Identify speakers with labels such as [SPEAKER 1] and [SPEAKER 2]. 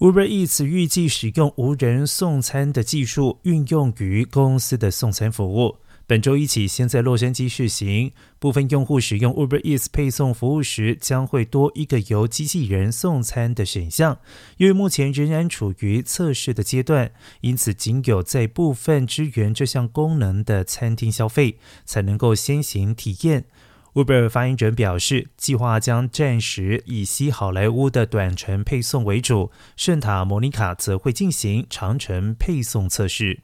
[SPEAKER 1] Uber Eats 预计使用无人送餐的技术，运用于公司的送餐服务。本周一起，先在洛杉矶试行，部分用户使用 Uber Eats 配送服务时，将会多一个由机器人送餐的选项。因为目前仍然处于测试的阶段，因此仅有在部分支援这项功能的餐厅消费，才能够先行体验。Uber 发言人表示，计划将暂时以西好莱坞的短程配送为主，圣塔莫尼卡则会进行长程配送测试。